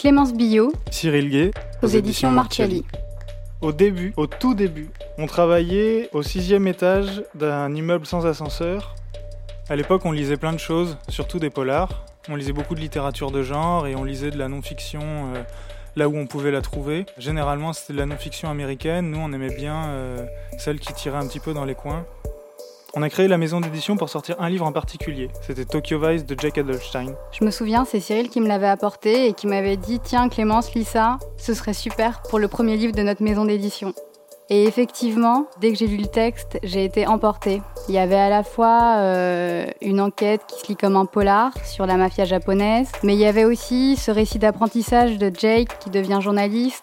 Clémence Billot, Cyril Gay, aux, éditions Marcelli. Au début, au tout début, on travaillait au sixième étage d'un immeuble sans ascenseur. À l'époque, on lisait plein de choses, surtout des polars. On lisait beaucoup de littérature de genre et on lisait de la non-fiction euh, là où on pouvait la trouver. Généralement, c'était de la non-fiction américaine. Nous, on aimait bien euh, celle qui tirait un petit peu dans les coins. On a créé la maison d'édition pour sortir un livre en particulier. C'était Tokyo Vice de Jack Adelstein. Je me souviens, c'est Cyril qui me l'avait apporté et qui m'avait dit Tiens, Clémence, lis ça, ce serait super pour le premier livre de notre maison d'édition. Et effectivement, dès que j'ai lu le texte, j'ai été emportée. Il y avait à la fois euh, une enquête qui se lit comme un polar sur la mafia japonaise, mais il y avait aussi ce récit d'apprentissage de Jake qui devient journaliste,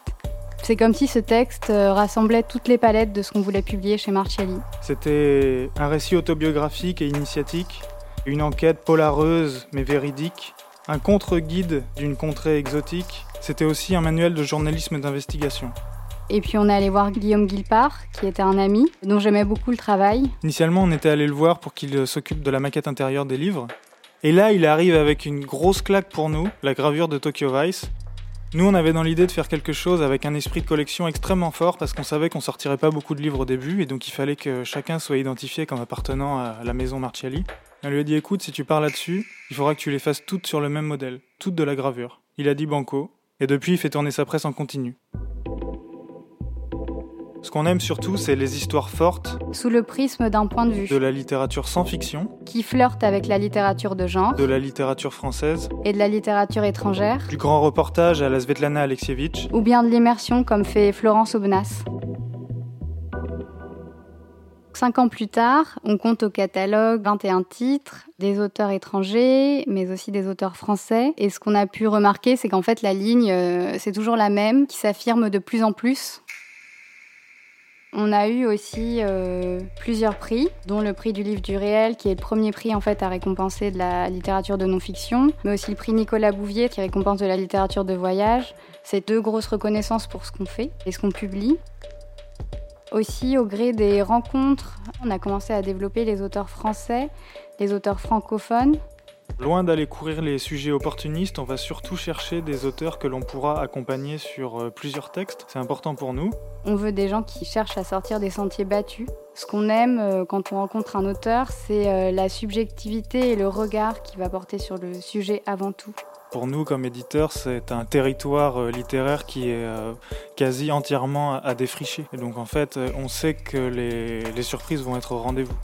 c'est comme si ce texte euh, rassemblait toutes les palettes de ce qu'on voulait publier chez Marcelli. C'était un récit autobiographique et initiatique, une enquête polareuse mais véridique, un contre-guide d'une contrée exotique. C'était aussi un manuel de journalisme d'investigation. Et puis on est allé voir Guillaume Guilpart, qui était un ami, dont j'aimais beaucoup le travail. Initialement, on était allé le voir pour qu'il s'occupe de la maquette intérieure des livres. Et là, il arrive avec une grosse claque pour nous, la gravure de Tokyo Vice. Nous, on avait dans l'idée de faire quelque chose avec un esprit de collection extrêmement fort parce qu'on savait qu'on sortirait pas beaucoup de livres au début et donc il fallait que chacun soit identifié comme appartenant à la maison Marciali. On lui a dit écoute, si tu pars là-dessus, il faudra que tu les fasses toutes sur le même modèle, toutes de la gravure. Il a dit banco et depuis il fait tourner sa presse en continu. Ce qu'on aime surtout, c'est les histoires fortes. Sous le prisme d'un point de vue. De la littérature sans fiction. Qui flirte avec la littérature de genre. De la littérature française. Et de la littérature étrangère. Du grand reportage à la Svetlana Alexievitch. Ou bien de l'immersion comme fait Florence Aubenas. Cinq ans plus tard, on compte au catalogue 21 titres, des auteurs étrangers, mais aussi des auteurs français. Et ce qu'on a pu remarquer, c'est qu'en fait, la ligne, euh, c'est toujours la même, qui s'affirme de plus en plus. On a eu aussi euh, plusieurs prix, dont le prix du livre du réel, qui est le premier prix en fait à récompenser de la littérature de non-fiction, mais aussi le prix Nicolas Bouvier, qui récompense de la littérature de voyage. C'est deux grosses reconnaissances pour ce qu'on fait et ce qu'on publie. Aussi, au gré des rencontres, on a commencé à développer les auteurs français, les auteurs francophones, Loin d'aller courir les sujets opportunistes, on va surtout chercher des auteurs que l'on pourra accompagner sur euh, plusieurs textes. C'est important pour nous. On veut des gens qui cherchent à sortir des sentiers battus. Ce qu'on aime euh, quand on rencontre un auteur, c'est euh, la subjectivité et le regard qui va porter sur le sujet avant tout. Pour nous, comme éditeurs, c'est un territoire littéraire qui est quasi entièrement à défricher. Et donc en fait, on sait que les surprises vont être au rendez-vous.